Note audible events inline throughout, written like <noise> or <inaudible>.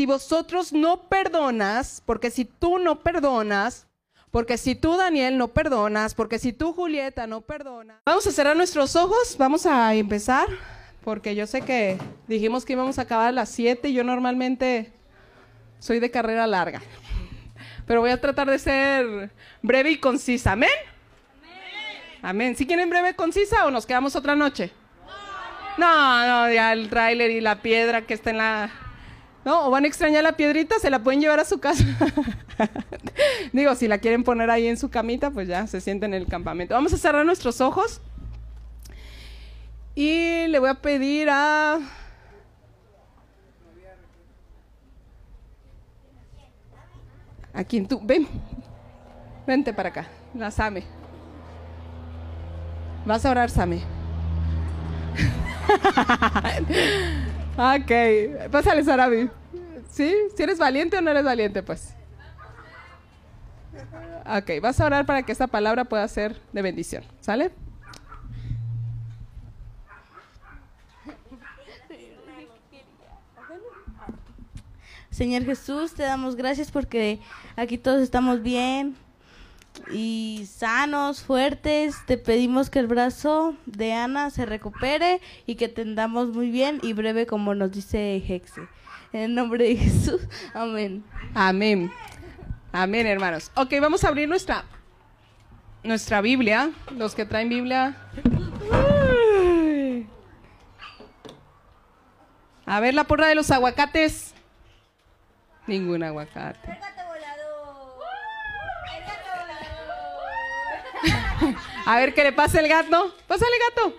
si vosotros no perdonas, porque si tú no perdonas, porque si tú, Daniel, no perdonas, porque si tú, Julieta, no perdonas. Vamos a cerrar nuestros ojos, vamos a empezar, porque yo sé que dijimos que íbamos a acabar a las 7 y yo normalmente soy de carrera larga. Pero voy a tratar de ser breve y concisa. ¿Amén? Amén. ¿Sí quieren breve y concisa o nos quedamos otra noche? No, no, ya el tráiler y la piedra que está en la... ¿No? O van a extrañar la piedrita, se la pueden llevar a su casa. <laughs> Digo, si la quieren poner ahí en su camita, pues ya se sienten en el campamento. Vamos a cerrar nuestros ojos. Y le voy a pedir a... A quien tú... Ven. Vente para acá. La Same. Vas a orar, Same. <laughs> ok. Pásale, Sarabi. ¿Sí? ¿Si eres valiente o no eres valiente, pues? Ok, vas a orar para que esta palabra pueda ser de bendición. ¿Sale? Señor Jesús, te damos gracias porque aquí todos estamos bien y sanos, fuertes. Te pedimos que el brazo de Ana se recupere y que tendamos muy bien y breve como nos dice Hexe. En el nombre de Jesús, amén. Amén. Amén, hermanos. Ok, vamos a abrir nuestra, nuestra Biblia. Los que traen Biblia. A ver la porra de los aguacates. Ningún aguacate. A ver qué le pasa el gato. Pásale, gato.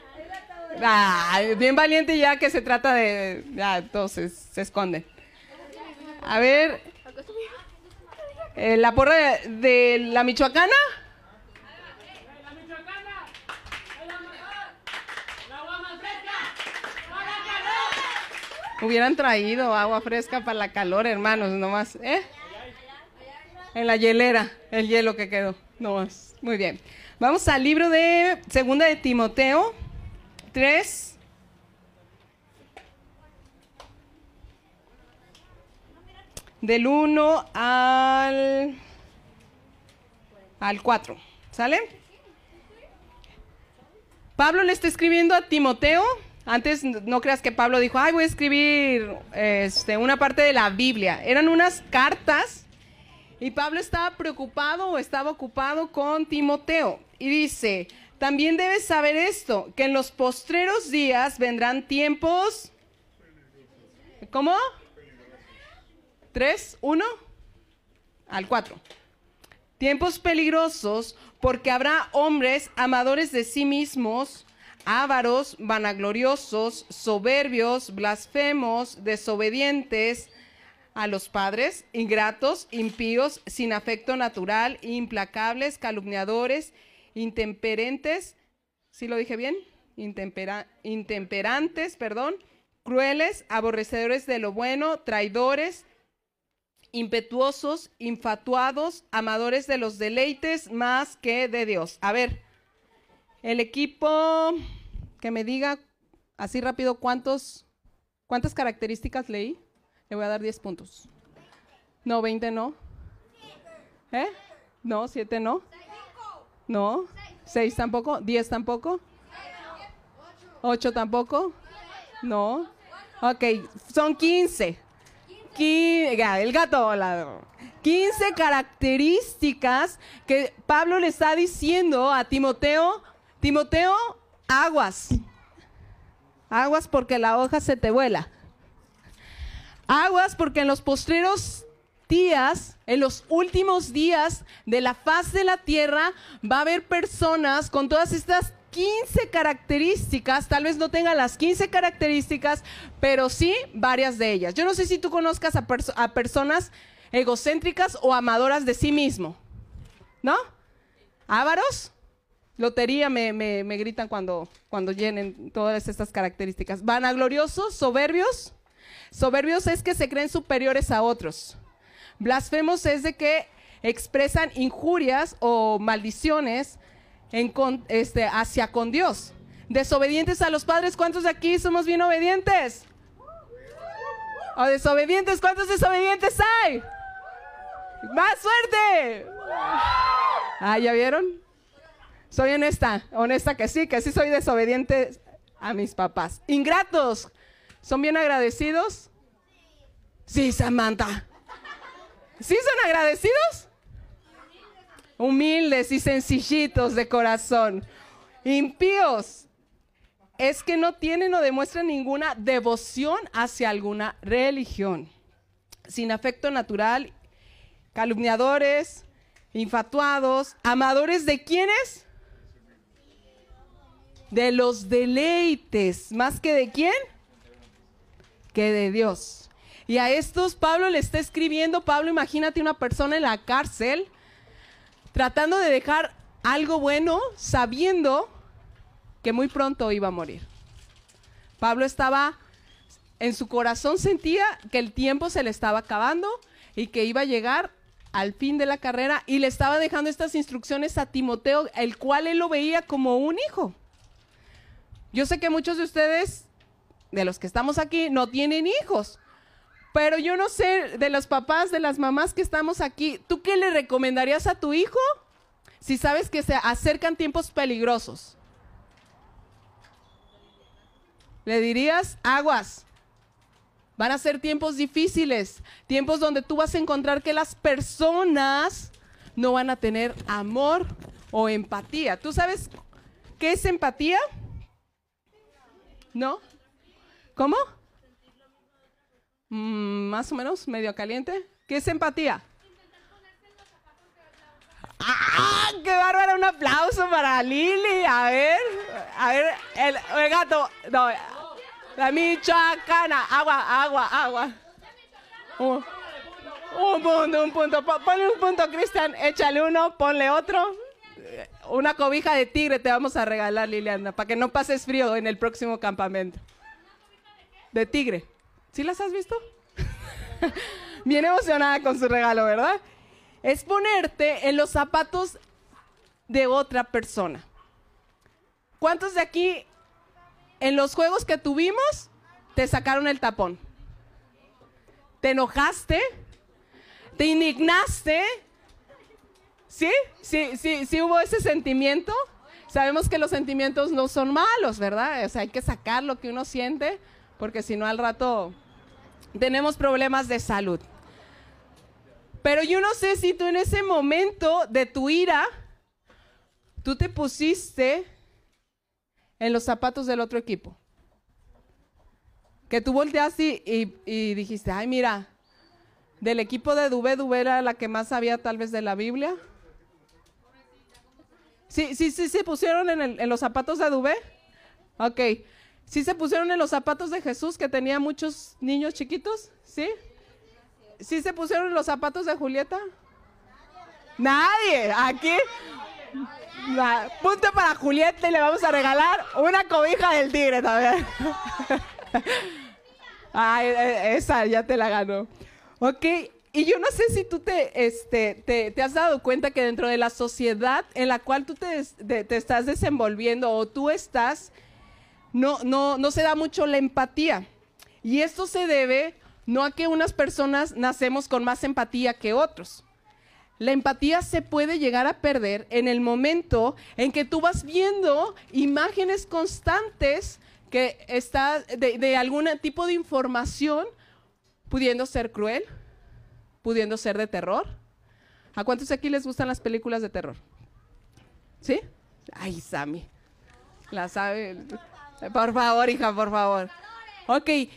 Ah, bien valiente ya que se trata de... Ya, todos se, se esconden. A ver, eh, la porra de, de la Michoacana. Hubieran traído agua fresca para la calor, hermanos, nomás. ¿Eh? En la hielera, el hielo que quedó. Nomás. Muy bien. Vamos al libro de Segunda de Timoteo 3. Del 1 al, al 4. ¿Sale? Pablo le está escribiendo a Timoteo. Antes no creas que Pablo dijo, ay, voy a escribir este, una parte de la Biblia. Eran unas cartas y Pablo estaba preocupado o estaba ocupado con Timoteo. Y dice, también debes saber esto, que en los postreros días vendrán tiempos... ¿Cómo? ¿Tres? ¿Uno? Al cuatro. Tiempos peligrosos porque habrá hombres amadores de sí mismos, ávaros, vanagloriosos, soberbios, blasfemos, desobedientes a los padres, ingratos, impíos, sin afecto natural, implacables, calumniadores, intemperentes, ¿sí lo dije bien? Intempera- intemperantes, perdón, crueles, aborrecedores de lo bueno, traidores, impetuosos, infatuados, amadores de los deleites más que de Dios. A ver, el equipo que me diga así rápido cuántos, cuántas características leí, le voy a dar 10 puntos. No, 20 no. ¿Eh? No, 7 no. No. 6 tampoco. 10 tampoco. 8 tampoco. No. Ok, son 15. Qui- ya, el gato la- 15 características que Pablo le está diciendo a Timoteo. Timoteo, aguas. Aguas porque la hoja se te vuela. Aguas porque en los postreros días, en los últimos días de la faz de la tierra, va a haber personas con todas estas 15 características, tal vez no tengan las 15 características, pero sí varias de ellas. Yo no sé si tú conozcas a, perso- a personas egocéntricas o amadoras de sí mismo, ¿no? Ávaros, lotería me, me- me gritan cuando, cuando llenen todas estas características. Vanagloriosos, soberbios. Soberbios es que se creen superiores a otros. Blasfemos es de que expresan injurias o maldiciones este, hacia con Dios. Desobedientes a los padres, ¿cuántos de aquí somos bien obedientes? ¿O desobedientes? ¿Cuántos desobedientes hay? ¡Más suerte! Ah, ¿ya vieron? Soy honesta, honesta que sí, que sí soy desobediente a mis papás. Ingratos, ¿son bien agradecidos? Sí, Samantha. ¿Sí son agradecidos? Humildes y sencillitos de corazón. Impíos. Es que no tienen o demuestran ninguna devoción hacia alguna religión. Sin afecto natural, calumniadores, infatuados, amadores de quiénes? De los deleites. ¿Más que de quién? Que de Dios. Y a estos Pablo le está escribiendo, Pablo, imagínate una persona en la cárcel tratando de dejar algo bueno, sabiendo que muy pronto iba a morir. Pablo estaba, en su corazón sentía que el tiempo se le estaba acabando y que iba a llegar al fin de la carrera y le estaba dejando estas instrucciones a Timoteo, el cual él lo veía como un hijo. Yo sé que muchos de ustedes, de los que estamos aquí, no tienen hijos, pero yo no sé de los papás, de las mamás que estamos aquí, ¿tú qué le recomendarías a tu hijo si sabes que se acercan tiempos peligrosos? Le dirías, aguas, van a ser tiempos difíciles, tiempos donde tú vas a encontrar que las personas no van a tener amor o empatía. ¿Tú sabes qué es empatía? ¿No? ¿Cómo? Mm, más o menos, medio caliente. ¿Qué es empatía? ¡Ah! ¡Qué bárbara! Un aplauso para Lili. A ver, a ver, el, gato. No, la michoacana. Agua, agua, agua. Un, un punto, un punto. Po- Ponle un punto, Cristian. Échale uno, ponle otro. Una cobija de tigre te vamos a regalar, Liliana, para que no pases frío en el próximo campamento. De tigre. ¿Sí las has visto? <laughs> Bien emocionada con su regalo, ¿verdad? Es ponerte en los zapatos de otra persona. ¿Cuántos de aquí en los juegos que tuvimos te sacaron el tapón? ¿Te enojaste? ¿Te indignaste? ¿Sí? ¿Sí, sí, sí hubo ese sentimiento? Sabemos que los sentimientos no son malos, ¿verdad? O sea, hay que sacar lo que uno siente, porque si no al rato tenemos problemas de salud. Pero yo no sé si tú en ese momento de tu ira, tú te pusiste en los zapatos del otro equipo. Que tú volteaste y, dijiste, ay, mira, del equipo de Dubé, Dubé era la que más sabía tal vez de la Biblia. Sí, sí, sí, se pusieron en, el- en los zapatos de Dubé. Ok. ¿Sí se pusieron en los zapatos de Jesús que tenía muchos niños chiquitos? ¿Sí? ¿Sí se pusieron en los zapatos de Julieta? Nadie. Aquí. Na- punto para Julieta y le vamos a regalar una cobija del tigre también. <laughs> Ay, eh, esa ya te la ganó. Ok, y yo no sé si tú te, este, te, te has dado cuenta que dentro de la sociedad en la cual tú te, te estás desenvolviendo o tú estás, no, no, no se da mucho la empatía. Y esto se debe no a que unas personas nacemos con más empatía que otros. La empatía se puede llegar a perder en el momento en que tú vas viendo imágenes constantes que está de, algún tipo de información pudiendo ser cruel, pudiendo ser de terror. ¿A cuántos aquí les gustan las películas de terror? ¿Sí? Ay, Sammy. La sabe. Por favor, hija, por favor. Ok. Y,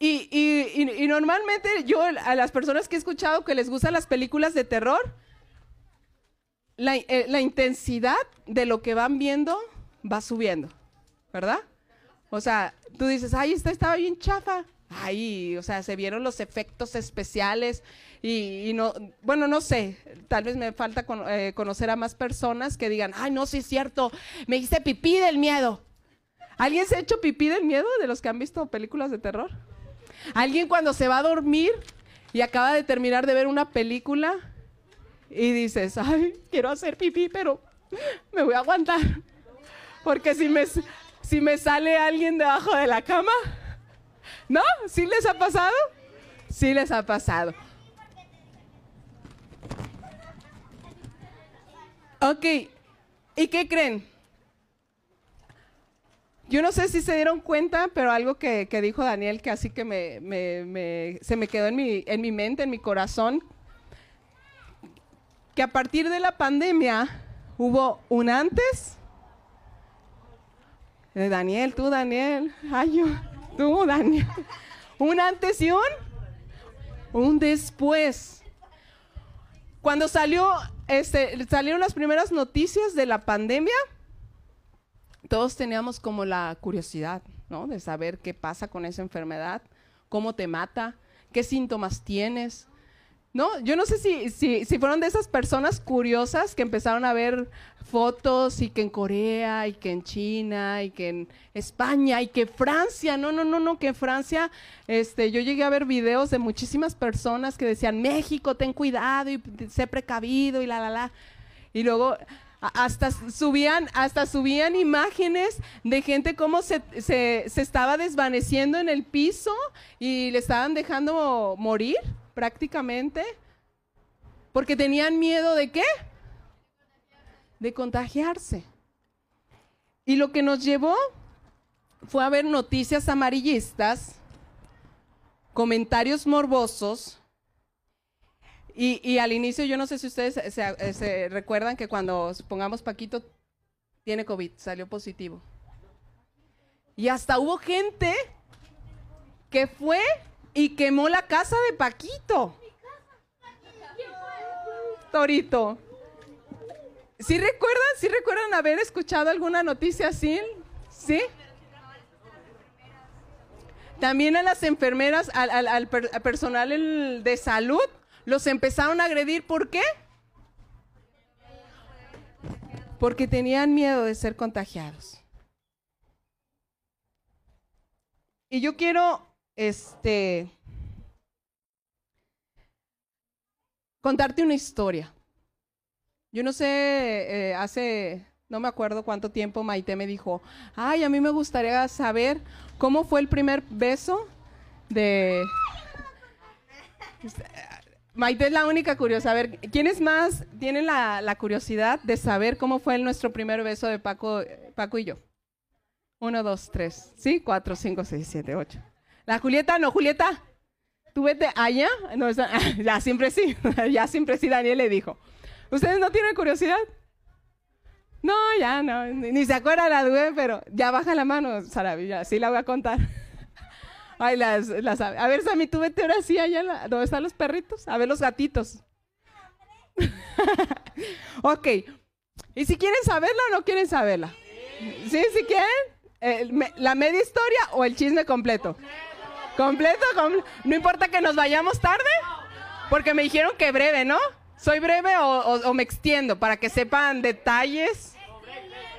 y- y- normalmente yo a las personas que he escuchado que les gustan las películas de terror, la, eh, la intensidad de lo que van viendo va subiendo, ¿verdad? O sea, tú dices, ay, esta estaba bien chafa. Ay, o sea, se vieron los efectos especiales y, y no, bueno, no sé, tal vez me falta con- eh, conocer a más personas que digan, ay, no, sí es cierto, me hice pipí del miedo. ¿Alguien se ha hecho pipí del miedo de los que han visto películas de terror? ¿Alguien cuando se va a dormir y acaba de terminar de ver una película y dices, ay, quiero hacer pipí, pero me voy a aguantar? Porque si me, si me sale alguien debajo de la cama, ¿no? ¿Sí les ha pasado? Sí les ha pasado. Ok, ¿y qué creen? Yo no sé si se dieron cuenta, pero algo que, que dijo Daniel, que así que me, se me quedó en mi, en mi mente, en mi corazón, que a partir de la pandemia hubo un antes. Daniel, tú, Daniel. Ay, tú, Daniel. Un antes y un, un después. Cuando salió, este, salieron las primeras noticias de la pandemia, todos teníamos como la curiosidad, ¿no? De saber qué pasa con esa enfermedad, cómo te mata, qué síntomas tienes. No, yo no sé si, si, si, fueron de esas personas curiosas que empezaron a ver fotos y que en Corea y que en China y que en España y que Francia, no, no, no, no, que en Francia, este, yo llegué a ver videos de muchísimas personas que decían, México, ten cuidado y sé precavido y la, la, la. Y luego hasta subían, hasta subían imágenes de gente como se, se, se, estaba desvaneciendo en el piso y le estaban dejando morir prácticamente, porque tenían miedo de qué? De contagiarse. Y lo que nos llevó fue a ver noticias amarillistas, comentarios morbosos, y, al inicio, yo no sé si ustedes se, recuerdan que cuando, supongamos, Paquito tiene COVID, salió positivo. Y hasta hubo gente que fue y quemó la casa de Paquito. Torito. ¿Sí recuerdan? ¿Sí recuerdan haber escuchado alguna noticia así? ¿Sí? También a las enfermeras, al, personal de salud, los empezaron a agredir. ¿Por qué? Porque tenían miedo de ser contagiados. Y yo quiero, este, contarte una historia. Yo no sé, eh, hace, no me acuerdo cuánto tiempo Maite me dijo, ay, a mí me gustaría saber cómo fue el primer beso de... Maite es la única curiosa. A ver, ¿quiénes más tienen la, curiosidad de saber cómo fue nuestro primer beso de Paco, Paco y yo? Uno, dos, tres, ¿sí? Cuatro, cinco, seis, siete, ocho. La Julieta, no, Julieta, tú vete allá. No, <laughs> ya siempre sí, <laughs> ya siempre sí, Daniel le dijo. ¿Ustedes no tienen curiosidad? No, ya no, ni, se acuerda la duda, pero ya baja la mano, Saravilla, sí la voy a contar. <laughs> Ay, las, las, a ver, Sammy, tú vete ahora sí allá, ¿dónde están los perritos? A ver los gatitos. <laughs> ok. ¿Y si quieren saberla o no quieren saberla? ¿Sí? ¿Sí quieren? ¿La media historia o el chisme completo? ¿Completo? ¿No importa que nos vayamos tarde? Porque me dijeron que breve, ¿no? ¿Soy breve o, me extiendo para que sepan detalles?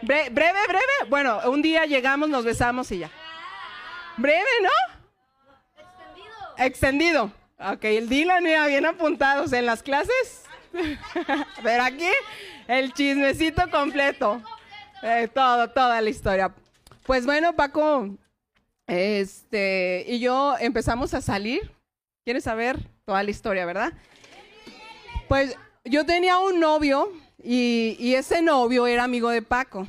breve, breve. Bueno, un día llegamos, nos besamos y ya. Breve, ¿no? Extendido. Ok, el Dylan iba bien apuntados en las clases. <laughs> Pero aquí el chismecito completo. Eh, todo, toda la historia. Pues bueno, Paco, este, y yo empezamos a salir. ¿Quieres saber toda la historia, verdad? Pues yo tenía un novio y, y ese novio era amigo de Paco.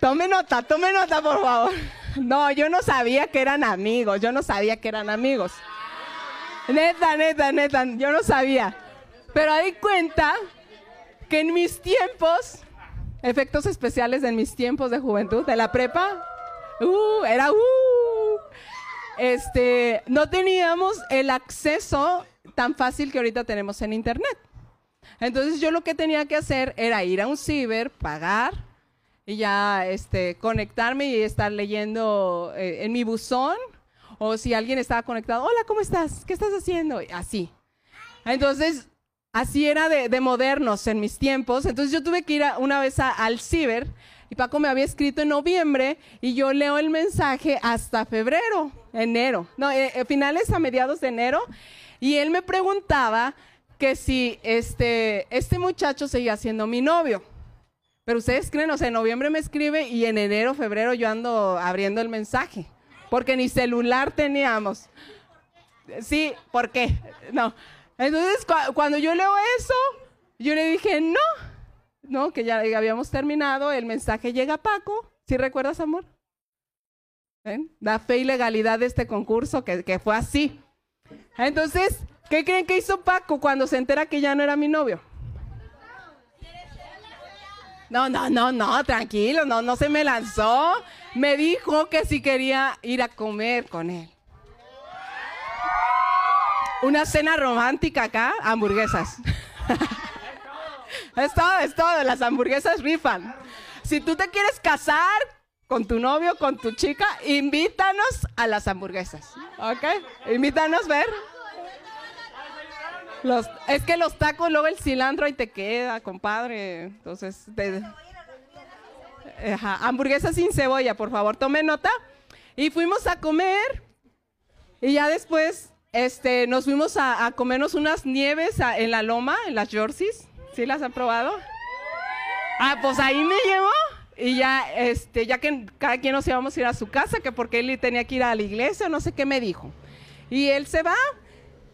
Tome nota, tome nota, por favor. No, yo no sabía que eran amigos, yo no sabía que eran amigos. Neta, neta, neta, yo no sabía. Pero di cuenta que en mis tiempos, efectos especiales en mis tiempos de juventud, de la prepa, uh, era uh, este, no teníamos el acceso tan fácil que ahorita tenemos en internet. Entonces yo lo que tenía que hacer era ir a un ciber, pagar, y ya este, conectarme y estar leyendo eh, en mi buzón o si alguien estaba conectado, hola, ¿cómo estás? ¿Qué estás haciendo? Así. Entonces, así era de, modernos en mis tiempos. Entonces yo tuve que ir una vez al ciber y Paco me había escrito en noviembre y yo leo el mensaje hasta febrero, enero, no, eh, eh, finales a mediados de enero y él me preguntaba que si este, este muchacho seguía siendo mi novio. Pero ustedes creen, o sea, en noviembre me escribe y en enero, febrero yo ando abriendo el mensaje, porque ni celular teníamos. Sí, ¿por qué? No. Entonces, cuando yo leo eso, yo le dije, no, no, que ya habíamos terminado, el mensaje llega a Paco. ¿Sí recuerdas, amor? ¿Ven? La fe y legalidad de este concurso, que, que fue así. Entonces, ¿qué creen que hizo Paco cuando se entera que ya no era mi novio? No, no, no, no, tranquilo, no, no se me lanzó. Me dijo que si quería ir a comer con él. Una cena romántica acá, hamburguesas. <laughs> es todo, es todo, las hamburguesas rifan. Si tú te quieres casar con tu novio, con tu chica, invítanos a las hamburguesas. ¿Ok? Invítanos a ver. Es que los tacos, luego el cilantro ahí te queda, compadre. Entonces, hamburguesas sin cebolla, por favor, tome nota. Y fuimos a comer. Y ya después este, nos fuimos a, comernos unas nieves en la loma, en las Jerseys. ¿Sí las han probado? Ah, pues ahí me llevó. Y ya, este, ya que cada quien nos íbamos a ir a su casa, que porque él tenía que ir a la iglesia, no sé qué me dijo. Y él se va.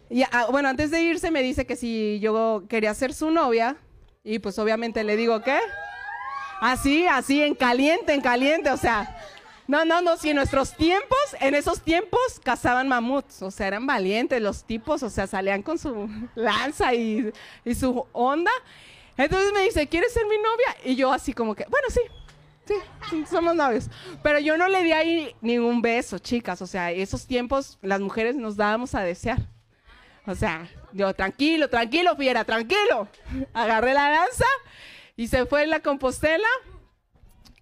Y ah, bueno, antes de irse me dice que si yo quería ser su novia. Y pues obviamente le digo, ¿qué? Así, así, en caliente, en caliente, o sea. No, no, no, si en nuestros tiempos, en esos tiempos cazaban mamuts, o sea, eran valientes los tipos, o sea, salían con su lanza y, y su onda. Entonces me dice, ¿quieres ser mi novia? Y yo así como que, bueno, sí, sí, somos novios. Pero yo no le di ahí ningún beso, chicas, o sea, esos tiempos las mujeres nos dábamos a desear. O sea, yo, tranquilo, tranquilo, fiera, tranquilo. Agarré la lanza y se fue en la Compostela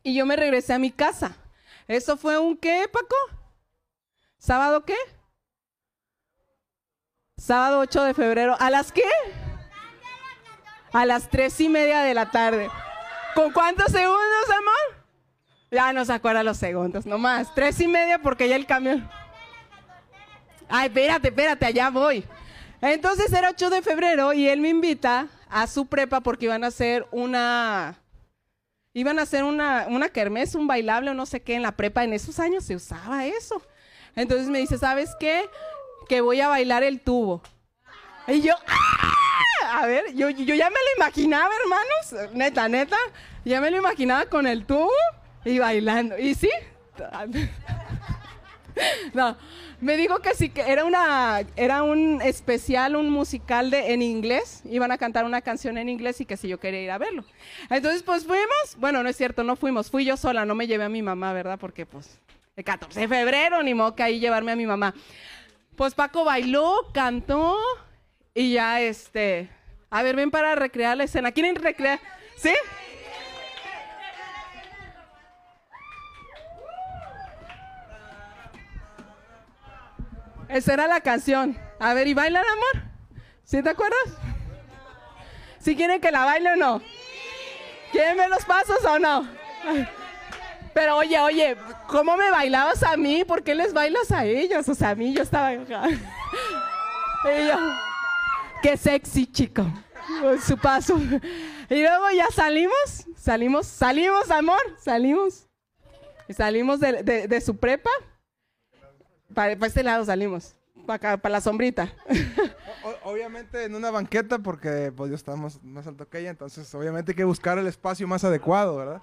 y yo me regresé a mi casa. ¿Eso fue un qué, Paco? ¿Sábado qué? Sábado 8 de febrero. ¿A las qué? A las tres y media de la tarde. ¿Con cuántos segundos, amor? Ya no se acuerda los segundos, nomás. Tres y media porque ya el camión. Ay, espérate, espérate, allá voy. Entonces era 8 de febrero y él me invita a su prepa porque iban a hacer una Iban a hacer una, una kermés, un bailable o no sé qué en la prepa. En esos años se usaba eso. Entonces me dice, ¿sabes qué? Que voy a bailar el tubo. Y yo, ¡ah! a ver, yo, yo ya me lo imaginaba, hermanos. Neta, neta. Ya me lo imaginaba con el tubo y bailando. ¿Y sí? <laughs> no, me dijo que sí, que era, una, era un especial, un musical de, en inglés. Iban a cantar una canción en inglés y que si yo quería ir a verlo. Entonces, pues fuimos. Bueno, no es cierto, no fuimos. Fui yo sola, no me llevé a mi mamá, ¿verdad? Porque, pues, el 14 de febrero, ni que ahí llevarme a mi mamá. Pues Paco bailó, cantó y ya, este. A ver, ven para recrear la escena. ¿Quieren recrear? ¿Sí? Esa era la canción. A ver, ¿y bailan, amor? ¿Sí te acuerdas? ¿Sí quieren que la baile o no? ¿Quieren ver los pasos o no? Pero oye, oye, ¿cómo me bailabas a mí? ¿Por qué les bailas a ellos? O sea, a mí yo estaba qué sexy, chico. Su paso. Y luego ya salimos, salimos, salimos, amor, salimos. Salimos de, de su prepa. Para, este lado salimos. Para acá, para la sombrita. obviamente en una banqueta porque pues yo estaba más, alto que ella, entonces obviamente hay que buscar el espacio más adecuado, ¿verdad?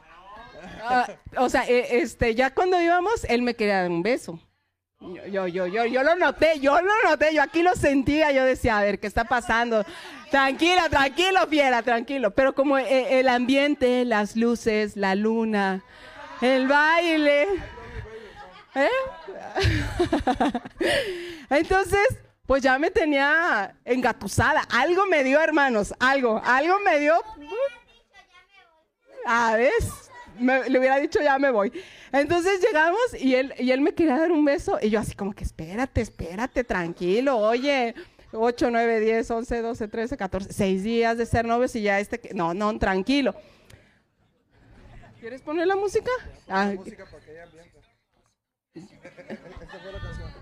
Ah, o sea, e, este, ya cuando íbamos, él me quería dar un beso. Yo, yo, yo, yo, lo noté, yo lo noté, yo aquí lo sentía, yo decía, a ver, ¿qué está pasando? Tranquila, tranquilo, fiera, tranquilo. Pero como eh, el ambiente, las luces, la luna, el baile, ¿Eh? <laughs> Entonces, pues ya me tenía engatusada. Algo me dio, hermanos, algo, algo me dio. A ver, le hubiera dicho ya me voy. Entonces llegamos y él, y él me quería dar un beso y yo así como que espérate, espérate, tranquilo, oye. 8, 9, 10, 11, 12, 13, 14, 6 días de ser novios y ya este... No, no, tranquilo. ¿Quieres poner la música? Ah, música para que esa fue la canción.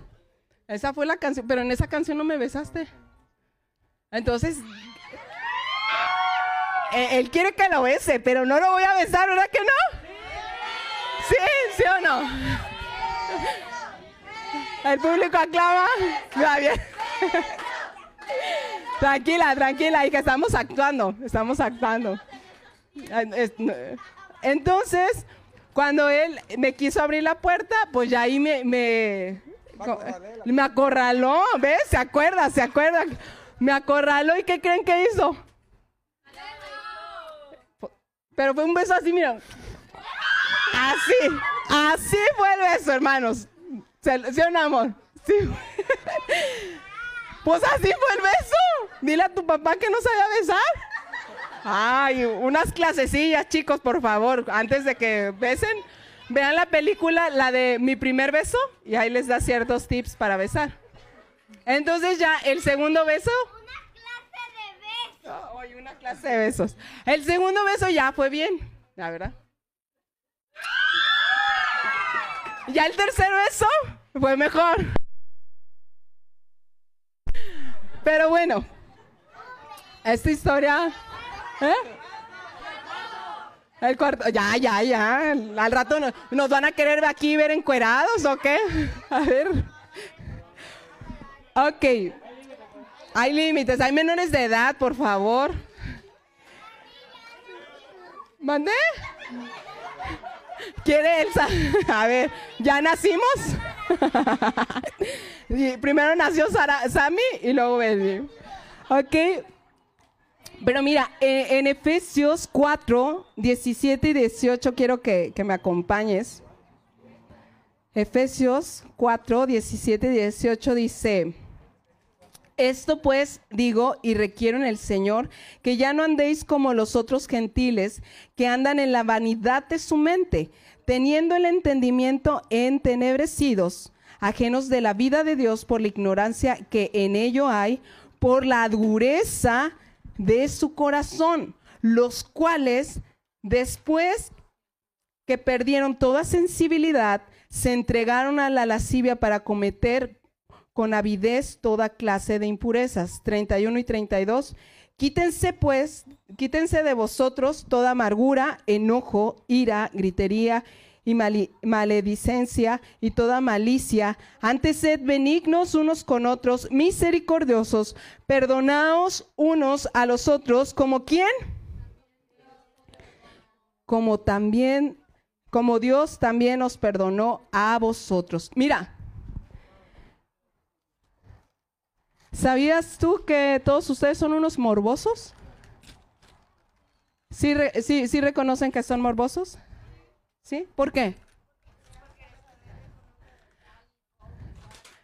Esa fue la canción, pero en esa canción no me besaste. Entonces, eh, él quiere que lo bese, pero no lo voy a besar, ¿verdad que no? ¿Sí? ¿Sí o no? El público aclama. Va bien. tranquila, tranquila, hija, estamos actuando, estamos actuando. Entonces, cuando él me quiso abrir la puerta, pues ya ahí me, me, me acorraló, ¿ves? ¿Se acuerda? ¿Se acuerda? Me acorraló y ¿qué creen que hizo? Pero fue un beso así, mira. Así, así fue el beso, hermanos. ¿Sí un amor? Sí. <laughs> Pues así fue el beso. Dile a tu papá que no sabía besar. Ay, unas clasecillas, chicos, por favor, antes de que besen. Vean la película, la de Mi primer beso, y ahí les da ciertos tips para besar. Entonces ya, el segundo beso. Una clase de besos. Ay, una clase de besos. El segundo beso ya fue bien, la verdad. Ya el tercer beso fue mejor. Pero bueno, esta historia ¿Eh? El cuarto, ya, ya, ya. Al rato nos, van a querer aquí ver encuerados o qué. A ver. Ok. Hay límites, hay menores de edad, por favor. ¿Mandé? ¿Quiere Elsa? A ver, ¿ya nacimos? <laughs> Primero nació Sara, Sammy y luego Baby. Ok. Pero mira, eh, en Efesios 4, 17 y 18 quiero que, que me acompañes. Efesios 4, 17 y 18 dice, esto pues digo y requiero en el Señor que ya no andéis como los otros gentiles que andan en la vanidad de su mente, teniendo el entendimiento entenebrecidos, ajenos de la vida de Dios por la ignorancia que en ello hay, por la dureza de su corazón, los cuales después que perdieron toda sensibilidad, se entregaron a la lascivia para cometer con avidez toda clase de impurezas. 31 y 32. Quítense pues, quítense de vosotros toda amargura, enojo, ira, gritería y maledicencia y toda malicia. Antes sed benignos unos con otros, misericordiosos, perdonaos unos a los otros, como quién? Como también, como Dios también os perdonó a vosotros. Mira, ¿sabías tú que todos ustedes son unos morbosos? ¿Sí, sí, sí reconocen que son morbosos? ¿Sí? ¿Por qué?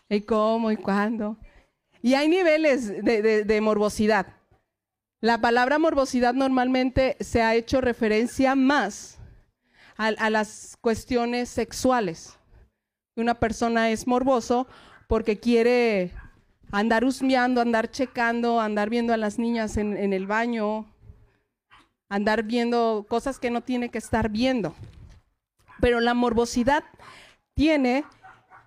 ¿Y cómo? ¿Y cuándo? Y hay niveles de, morbosidad. La palabra morbosidad normalmente se ha hecho referencia más a, las cuestiones sexuales. Una persona es morboso porque quiere andar husmeando, andar checando, andar viendo a las niñas en, en el baño, andar viendo cosas que no tiene que estar viendo. Pero la morbosidad tiene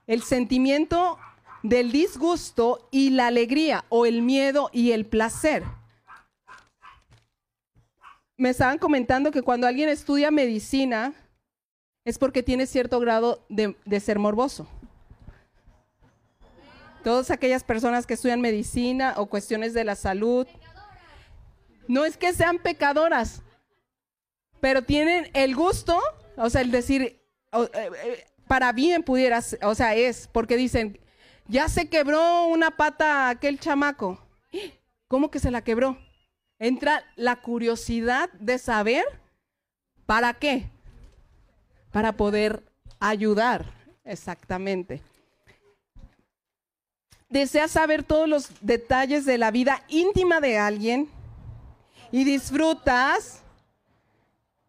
el sentimiento del disgusto y la alegría o el miedo y el placer. Me estaban comentando que cuando alguien estudia medicina es porque tiene cierto grado de, ser morboso. Todas aquellas personas que estudian medicina o cuestiones de la salud, no es que sean pecadoras, pero tienen el gusto o sea, el decir, eh, eh, para bien pudieras, o sea, es, porque dicen, ya se quebró una pata aquel chamaco. ¿Cómo que se la quebró? Entra la curiosidad de saber para qué. Para poder ayudar, exactamente. Deseas saber todos los detalles de la vida íntima de alguien y disfrutas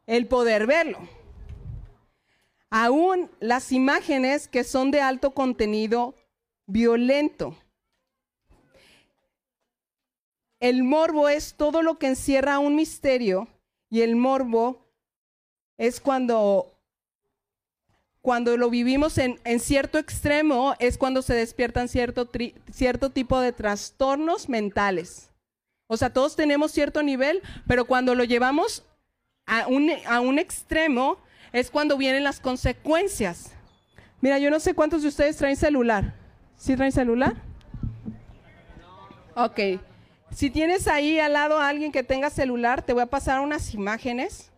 el poder verlo aún las imágenes que son de alto contenido violento. El morbo es todo lo que encierra un misterio y el morbo es cuando cuando lo vivimos en, cierto extremo, es cuando se despiertan cierto, cierto tipo de trastornos mentales. O sea, todos tenemos cierto nivel, pero cuando lo llevamos a un, a un extremo, es cuando vienen las consecuencias. Mira, yo no sé cuántos de ustedes traen celular. ¿Sí traen celular? Ok. Si tienes ahí al lado a alguien que tenga celular, te voy a pasar unas imágenes.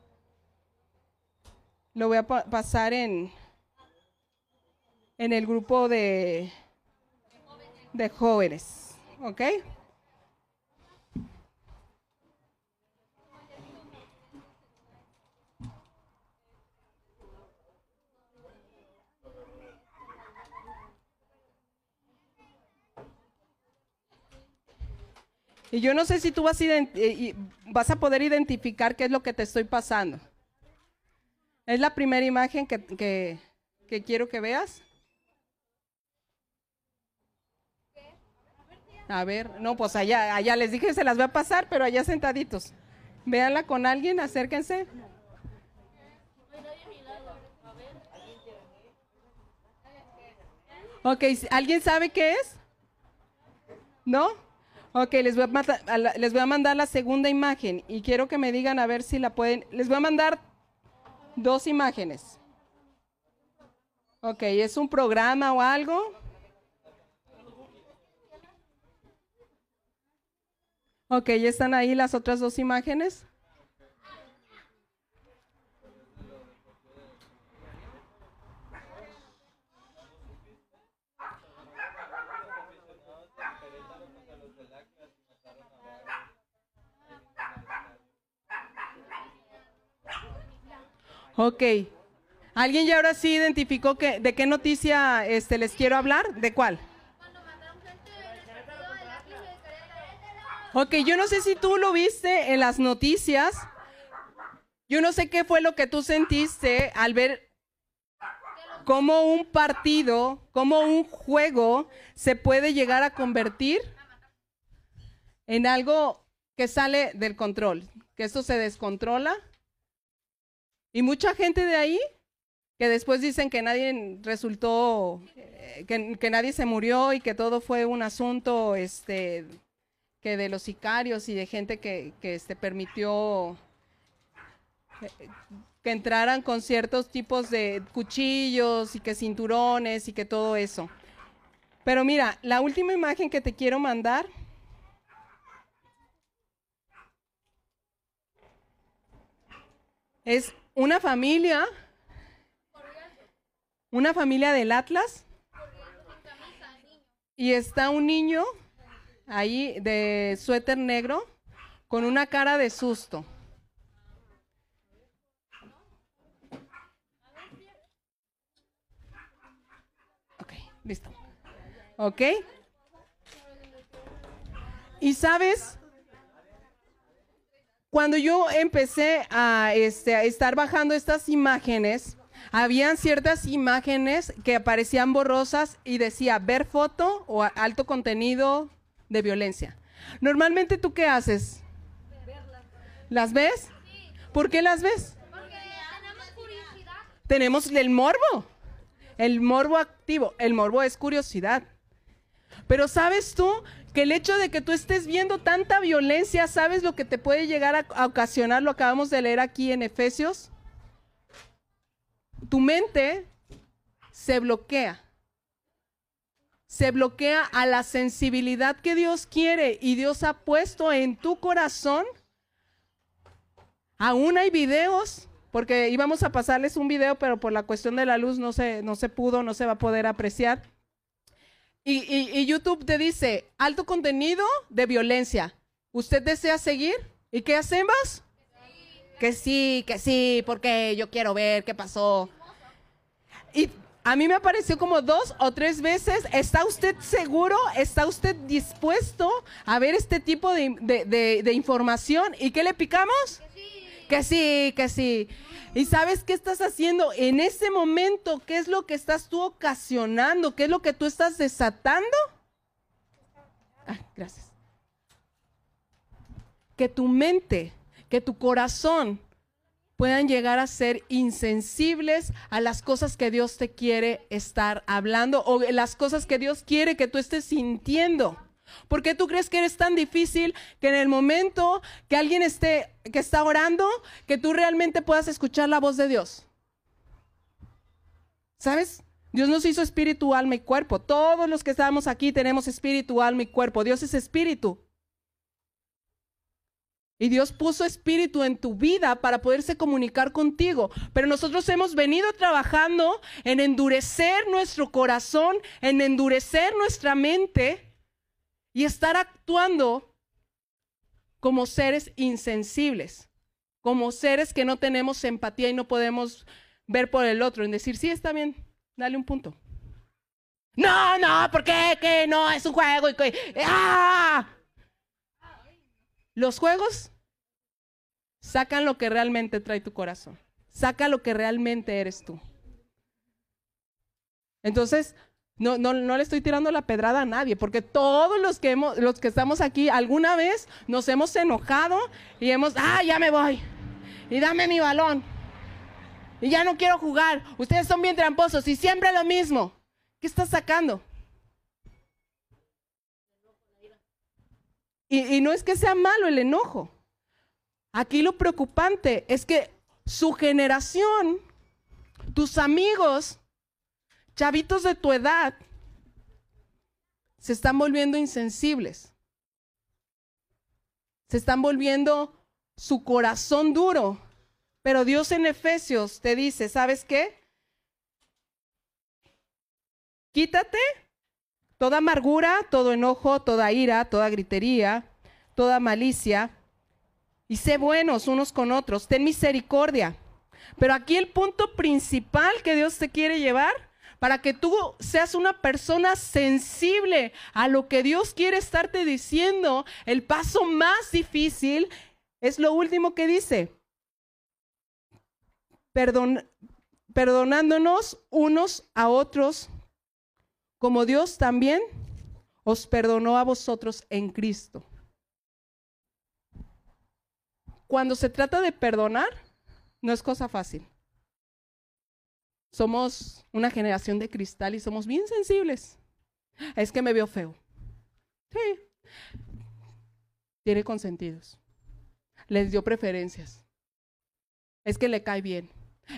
Lo voy a pa- pasar en, en el grupo de, de jóvenes. ¿Ok? Y yo no sé si tú vas a, eh, vas a poder identificar qué es lo que te estoy pasando. Es la primera imagen que, que- quiero que veas. A ver, no, pues allá, allá les dije se las voy a pasar, pero allá sentaditos. Véanla con alguien, acérquense. Ok, ¿alguien sabe qué es? ¿No? Ok, les voy, a les voy a mandar la segunda imagen y quiero que me digan a ver si la pueden. Les voy a mandar dos imágenes. Ok, ¿es un programa o algo? Ok, ya están ahí las otras dos imágenes. Ok. ¿Alguien ya ahora sí identificó que, de qué noticia este, les quiero hablar? ¿De cuál? Ok, yo no sé si tú lo viste en las noticias. Yo no sé qué fue lo que tú sentiste al ver cómo un partido, cómo un juego se puede llegar a convertir en algo que sale del control, que esto se descontrola. Y mucha gente de ahí que después dicen que nadie resultó, eh, que, nadie se murió y que todo fue un asunto, este, que de los sicarios y de gente que, que este, permitió eh, que entraran con ciertos tipos de cuchillos y que cinturones y que todo eso. Pero mira, la última imagen que te quiero mandar es una familia, una familia del Atlas, y está un niño ahí de suéter negro con una cara de susto. Listo. Ok. Y sabes, cuando yo empecé a, este, a estar bajando estas imágenes, habían ciertas imágenes que aparecían borrosas y decía ver foto o alto contenido de violencia. Normalmente tú qué haces? ¿Las ves? ¿Por qué las ves? Porque tenemos curiosidad. Tenemos el morbo, el morbo activo. El morbo es curiosidad. Pero sabes tú que el hecho de que tú estés viendo tanta violencia, ¿sabes lo que te puede llegar a, ocasionar? Lo acabamos de leer aquí en Efesios. Tu mente se bloquea. Se bloquea a la sensibilidad que Dios quiere y Dios ha puesto en tu corazón. Aún hay videos, porque íbamos a pasarles un video, pero por la cuestión de la luz no se, no se pudo, no se va a poder apreciar. Y, y- YouTube te dice, alto contenido de violencia. ¿Usted desea seguir? ¿Y qué hacemos? Que sí, que sí, porque yo quiero ver qué pasó. Y a mí me apareció como dos o tres veces. ¿Está usted seguro? ¿Está usted dispuesto a ver este tipo de- de- de información? ¿Y qué le picamos? Que sí, que sí. ¿Y sabes qué estás haciendo en ese momento? ¿Qué es lo que estás tú ocasionando? ¿Qué es lo que tú estás desatando? Ah, gracias. Que tu mente, que tu corazón puedan llegar a ser insensibles a las cosas que Dios te quiere estar hablando o las cosas que Dios quiere que tú estés sintiendo. ¿Por qué tú crees que eres tan difícil que en el momento que alguien esté que está orando, que tú realmente puedas escuchar la voz de Dios? ¿Sabes? Dios nos hizo espíritu, alma y cuerpo. Todos los que estamos aquí tenemos espíritu, alma y cuerpo. Dios es espíritu. Y Dios puso espíritu en tu vida para poderse comunicar contigo. Pero nosotros hemos venido trabajando en endurecer nuestro corazón, en endurecer nuestra mente y estar actuando como seres insensibles, como seres que no tenemos empatía y no podemos ver por el otro, en decir, sí, está bien, dale un punto. No, no, ¿por qué? No, es un juego. Y que, ¡ah! Los juegos sacan lo que realmente trae tu corazón. Saca lo que realmente eres tú. Entonces, no, no, no, le estoy tirando la pedrada a nadie, porque todos los que, hemos, los que estamos aquí alguna vez nos hemos enojado y hemos, ah, ya me voy, y dame mi balón, y ya no quiero jugar. Ustedes son bien tramposos y siempre lo mismo. ¿Qué estás sacando? Y, y no es que sea malo el enojo. Aquí lo preocupante es que su generación, tus amigos, chavitos de tu edad, se están volviendo insensibles. Se están volviendo su corazón duro. Pero Dios en Efesios te dice, ¿sabes qué? Quítate toda amargura, todo enojo, toda ira, toda gritería, toda malicia y sé buenos unos con otros, ten misericordia. Pero aquí el punto principal que Dios te quiere llevar para que tú seas una persona sensible a lo que Dios quiere estarte diciendo, el paso más difícil es lo último que dice. Perdon, perdonándonos unos a otros, como Dios también os perdonó a vosotros en Cristo. Cuando se trata de perdonar, no es cosa fácil. Somos una generación de cristal y somos bien sensibles. Es que me veo feo. Sí. Tiene consentidos. Les dio preferencias. Es que le cae bien.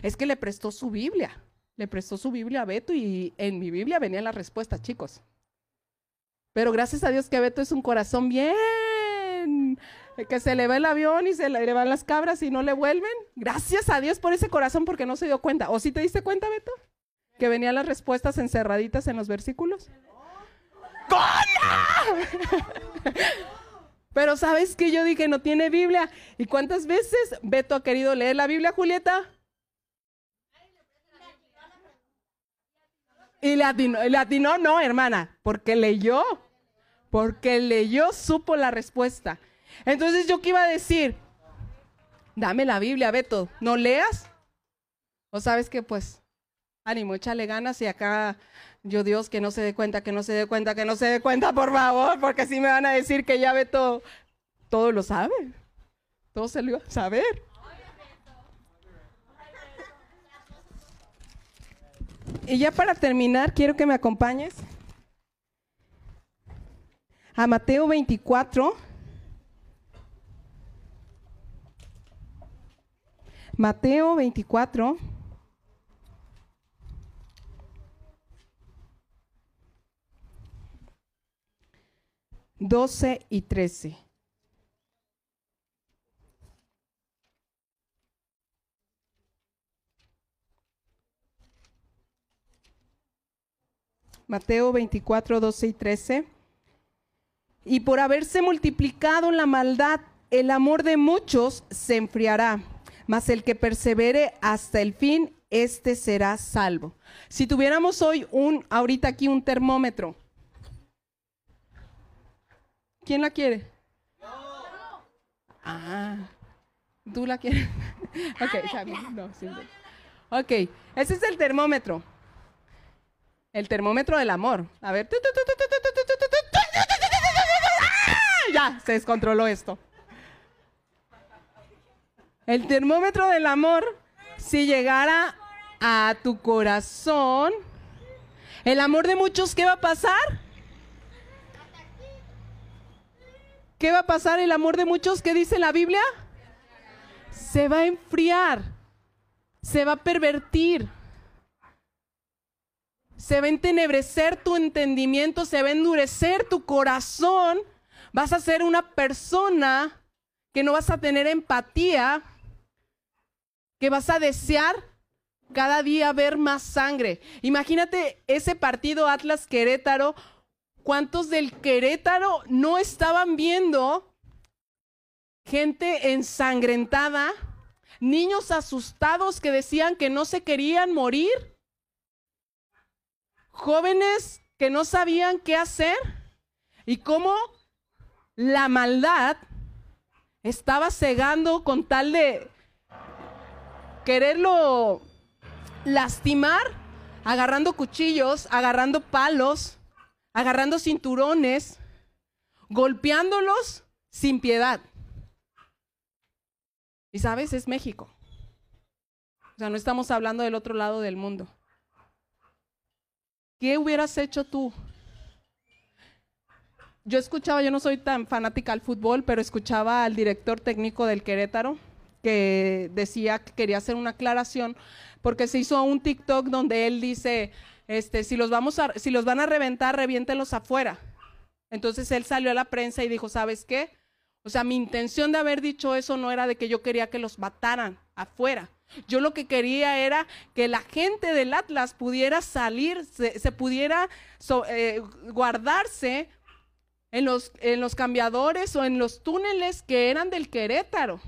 Es que le prestó su Biblia. Le prestó su Biblia a Beto y en mi Biblia venían las respuestas, chicos. Pero gracias a Dios que Beto es un corazón bien que se le va el avión y se le van las cabras y no le vuelven. Gracias a Dios por ese corazón porque no se dio cuenta. ¿O sí te diste cuenta, Beto? Que venían las respuestas encerraditas en los versículos. ¡Cola! <laughs> Pero sabes que yo dije, no tiene Biblia. ¿Y cuántas veces Beto ha querido leer la Biblia, Julieta? Y le atinó, no, hermana, porque leyó, porque leyó, supo la respuesta. Entonces, ¿yo qué iba a decir? Dame la Biblia, Beto. ¿No leas? ¿O sabes que pues, ánimo, échale ganas y acá yo Dios que no se dé cuenta, que no se dé cuenta, que no se dé cuenta, por favor, porque así me van a decir que ya Beto todo lo sabe. Todo se lo iba a saber. Y ya para terminar, quiero que me acompañes a Mateo 24. Mateo 24. Doce y trece. Mateo 24, 12 y 13. Y por haberse multiplicado la maldad, el amor de muchos se enfriará mas el que persevere hasta el fin, este será salvo. Si tuviéramos hoy un, ahorita aquí un termómetro, ¿quién la quiere? Ah, ¿tú la quieres? <laughs> ok, No, Ok, ese es el termómetro. El termómetro del amor. A ver. <laughs> Ya, se descontroló esto. El termómetro del amor, si llegara a tu corazón, el amor de muchos, ¿qué va a pasar? ¿Qué va a pasar el amor de muchos? ¿Qué dice la Biblia? Se va a enfriar, se va a pervertir. se va a entenebrecer tu entendimiento, se va a endurecer tu corazón, vas a ser una persona que no vas a tener empatía, que vas a desear cada día ver más sangre. Imagínate ese partido Atlas Querétaro, ¿cuántos del Querétaro no estaban viendo gente ensangrentada, niños asustados que decían que no se querían morir? jóvenes que no sabían qué hacer y cómo la maldad estaba cegando con tal de quererlo lastimar, agarrando cuchillos, agarrando palos, agarrando cinturones, golpeándolos sin piedad. Y sabes, es México. O sea, no estamos hablando del otro lado del mundo. ¿Qué hubieras hecho tú? Yo escuchaba, yo no soy tan fanática al fútbol, pero escuchaba al director técnico del Querétaro que decía que quería hacer una aclaración porque se hizo un TikTok donde él dice, este, si los vamos a, si los van a reventar, reviéntenlos afuera. Entonces él salió a la prensa y dijo, ¿sabes qué? O sea, mi intención de haber dicho eso no era de que yo quería que los mataran afuera. Yo lo que quería era que la gente del Atlas pudiera salir, se, pudiera eh, guardarse en los, en los cambiadores o en los túneles que eran del Querétaro.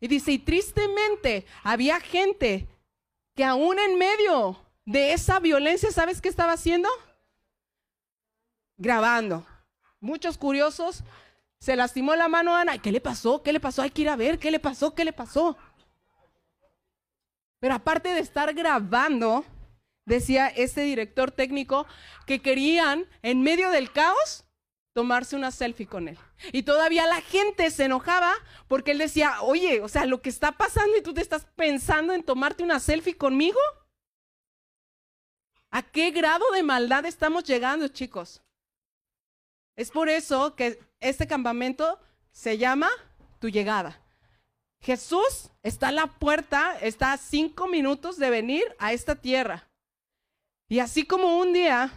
Y dice, y tristemente había gente que aún en medio de esa violencia, ¿sabes qué estaba haciendo? Grabando. Muchos curiosos, se lastimó la mano a Ana. ¿Qué le pasó? ¿Qué le pasó? Hay que ir a ver. ¿Qué le pasó? ¿Qué le pasó? Pero aparte de estar grabando, decía este director técnico que querían, en medio del caos, tomarse una selfie con él. Y todavía la gente se enojaba porque él decía, oye, o sea, lo que está pasando y tú te estás pensando en tomarte una selfie conmigo. ¿A qué grado de maldad estamos llegando, chicos? Es por eso que este campamento se llama Tu llegada. Jesús está a la puerta, está a cinco minutos de venir a esta tierra. Y así como un día,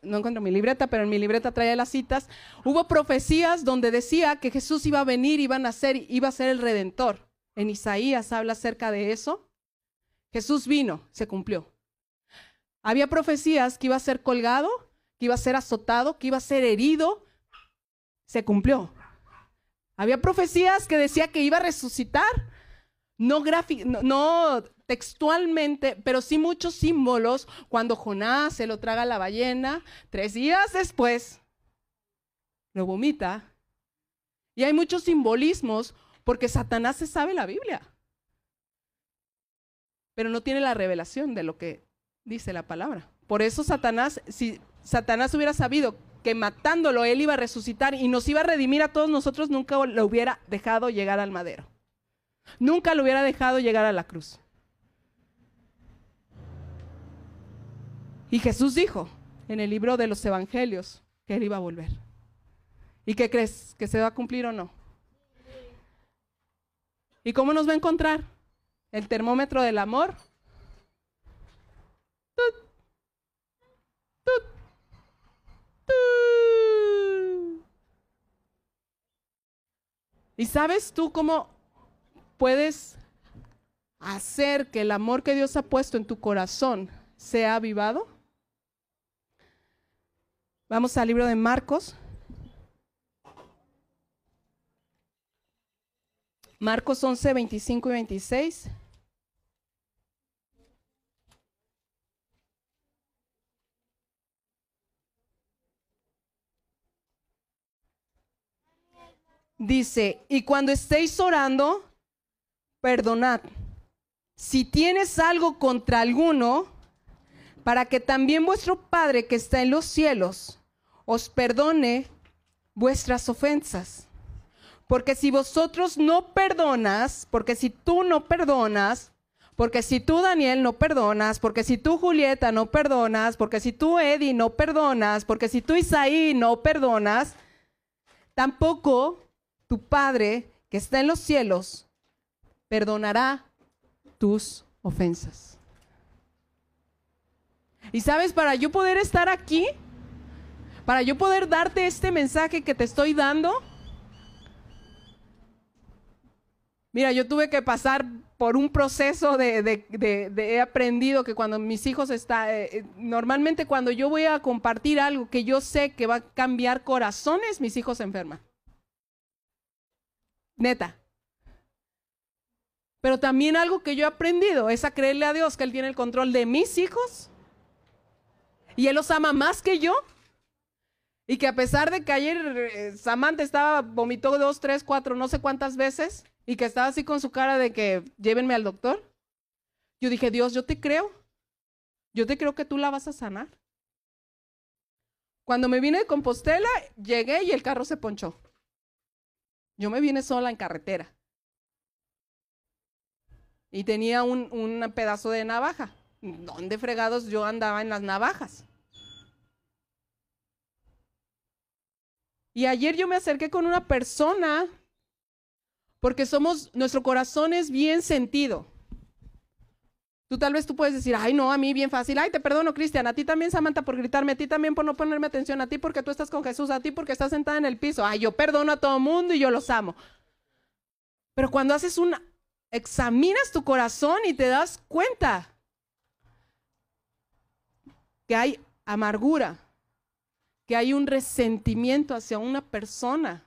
no encuentro mi libreta, pero en mi libreta traía las citas, hubo profecías donde decía que Jesús iba a venir, iba a nacer, iba a ser el redentor. En Isaías habla acerca de eso. Jesús vino, se cumplió. Había profecías que iba a ser colgado, que iba a ser azotado, que iba a ser herido, se cumplió. Había profecías que decía que iba a resucitar, no, no, textualmente, pero sí muchos símbolos. Cuando Jonás se lo traga la ballena, tres días después lo vomita. Y hay muchos simbolismos porque Satanás se sabe la Biblia, pero no tiene la revelación de lo que dice la palabra. Por eso Satanás, si Satanás hubiera sabido que matándolo él iba a resucitar y nos iba a redimir a todos nosotros, nunca lo hubiera dejado llegar al madero. Nunca lo hubiera dejado llegar a la cruz. Y Jesús dijo en el libro de los evangelios que él iba a volver. ¿Y qué crees? ¿Que se va a cumplir o no? ¿Y cómo nos va a encontrar? El termómetro del amor. ¿Y sabes tú cómo puedes hacer que el amor que Dios ha puesto en tu corazón sea avivado? Vamos al libro de Marcos. Marcos 11, 25 y 26. dice, y cuando estéis orando, perdonad. Si tienes algo contra alguno, para que también vuestro Padre que está en los cielos os perdone vuestras ofensas. Porque si vosotros no perdonas, porque si tú no perdonas, porque si tú Daniel no perdonas, porque si tú Julieta no perdonas, porque si tú Eddie no perdonas, porque si tú Isaí no perdonas, tampoco tu Padre que está en los cielos perdonará tus ofensas. Y sabes, para yo poder estar aquí, para yo poder darte este mensaje que te estoy dando, mira, yo tuve que pasar por un proceso de, de- he aprendido que cuando mis hijos están, normalmente cuando yo voy a compartir algo que yo sé que va a cambiar corazones, mis hijos se enferman. Neta. Pero también algo que yo he aprendido es a creerle a Dios que Él tiene el control de mis hijos y Él los ama más que yo. Y que a pesar de que ayer eh, Samantha estaba, vomitó dos, tres, cuatro, no sé cuántas veces, y que estaba así con su cara de que llévenme al doctor, yo dije, Dios, yo te creo. Yo te creo que tú la vas a sanar. Cuando me vine de Compostela, llegué y el carro se ponchó. Yo me vine sola en carretera. Y tenía un, un pedazo de navaja. ¿Dónde fregados yo andaba en las navajas? Y ayer yo me acerqué con una persona porque somos, nuestro corazón es bien sentido. Tú tal vez tú puedes decir, ay no, a mí bien fácil, ay te perdono Cristian, a ti también Samantha por gritarme, a ti también por no ponerme atención, a ti porque tú estás con Jesús, a ti porque estás sentada en el piso, ay yo perdono a todo mundo y yo los amo. Pero cuando haces una, examinas tu corazón y te das cuenta que hay amargura, que hay un resentimiento hacia una persona.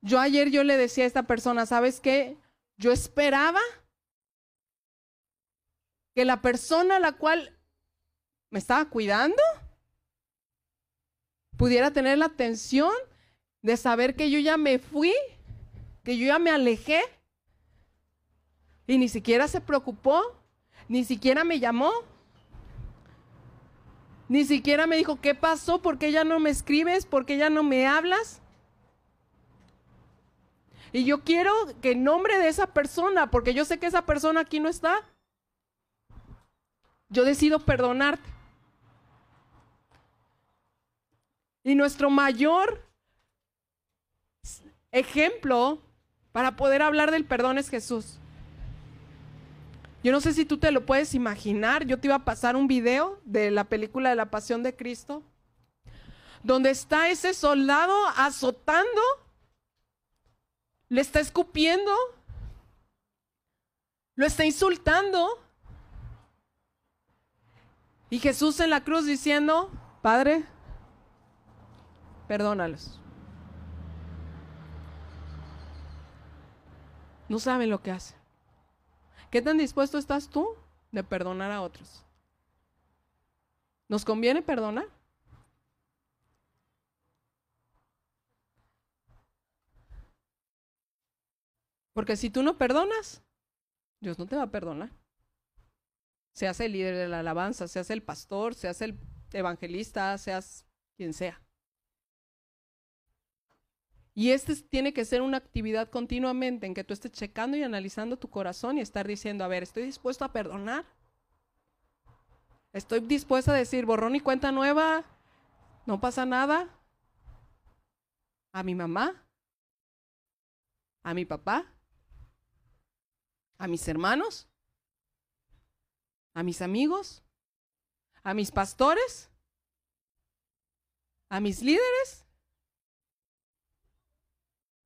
Yo ayer yo le decía a esta persona, ¿sabes qué? Yo esperaba que la persona a la cual me estaba cuidando pudiera tener la atención de saber que yo ya me fui, que yo ya me alejé y ni siquiera se preocupó, ni siquiera me llamó, ni siquiera me dijo, ¿qué pasó? ¿Por qué ya no me escribes? ¿Por qué ya no me hablas? Y yo quiero que en nombre de esa persona, porque yo sé que esa persona aquí no está, yo decido perdonarte. Y nuestro mayor ejemplo para poder hablar del perdón es Jesús. Yo no sé si tú te lo puedes imaginar. Yo te iba a pasar un video de la película de la Pasión de Cristo, donde está ese soldado azotando, le está escupiendo, lo está insultando. Y Jesús en la cruz diciendo, Padre, perdónalos. No saben lo que hacen. ¿Qué tan dispuesto estás tú de perdonar a otros? ¿Nos conviene perdonar? Porque si tú no perdonas, Dios no te va a perdonar. Seas el líder de la alabanza, seas el pastor, seas el evangelista, seas quien sea. Y este tiene que ser una actividad continuamente en que tú estés checando y analizando tu corazón y estar diciendo, a ver, estoy dispuesto a perdonar. Estoy dispuesto a decir, borrón y cuenta nueva, no pasa nada. A mi mamá, a mi papá, a mis hermanos, a mis amigos, a mis pastores, a mis líderes.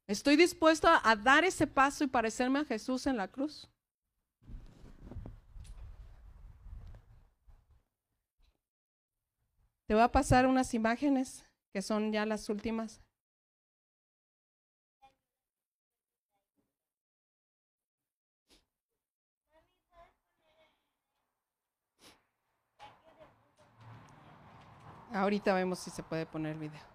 ¿Estoy dispuesto a dar ese paso y parecerme a Jesús en la cruz? Te voy a pasar unas imágenes que son ya las últimas. Ahorita vemos si se puede poner video.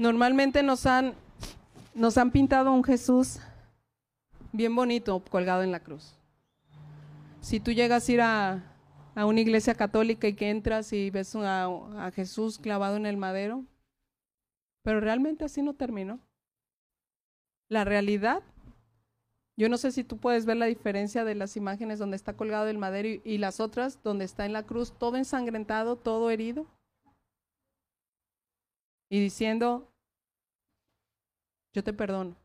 Normalmente nos han, nos han pintado un Jesús bien bonito colgado en la cruz. Si tú llegas a ir a, a una iglesia católica y que entras y ves a, a Jesús clavado en el madero, pero realmente así no terminó. La realidad, Yo no sé si tú puedes ver la diferencia de las imágenes donde está colgado el madero y, y las otras donde está en la cruz, todo ensangrentado, todo herido. Y diciendo, yo te perdono.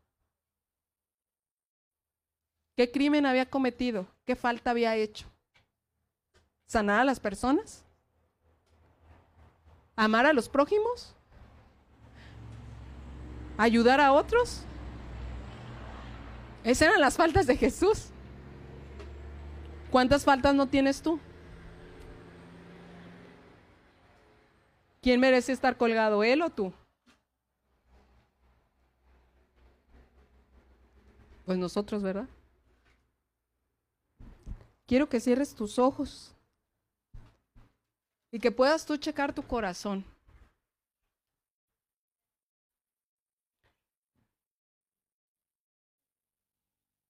¿Qué crimen había cometido? ¿Qué falta había hecho? ¿Sanar a las personas? ¿Amar a los prójimos? ¿Ayudar a otros? Esas eran las faltas de Jesús. ¿Cuántas faltas no tienes tú? ¿Quién merece estar colgado, él o tú? Pues nosotros, ¿verdad? Quiero que cierres tus ojos y que puedas tú checar tu corazón.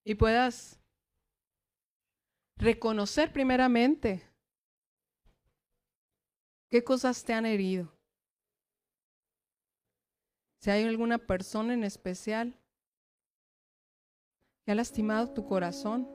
Y puedas reconocer primeramente qué cosas te han herido. Si hay alguna persona en especial que ha lastimado tu corazón.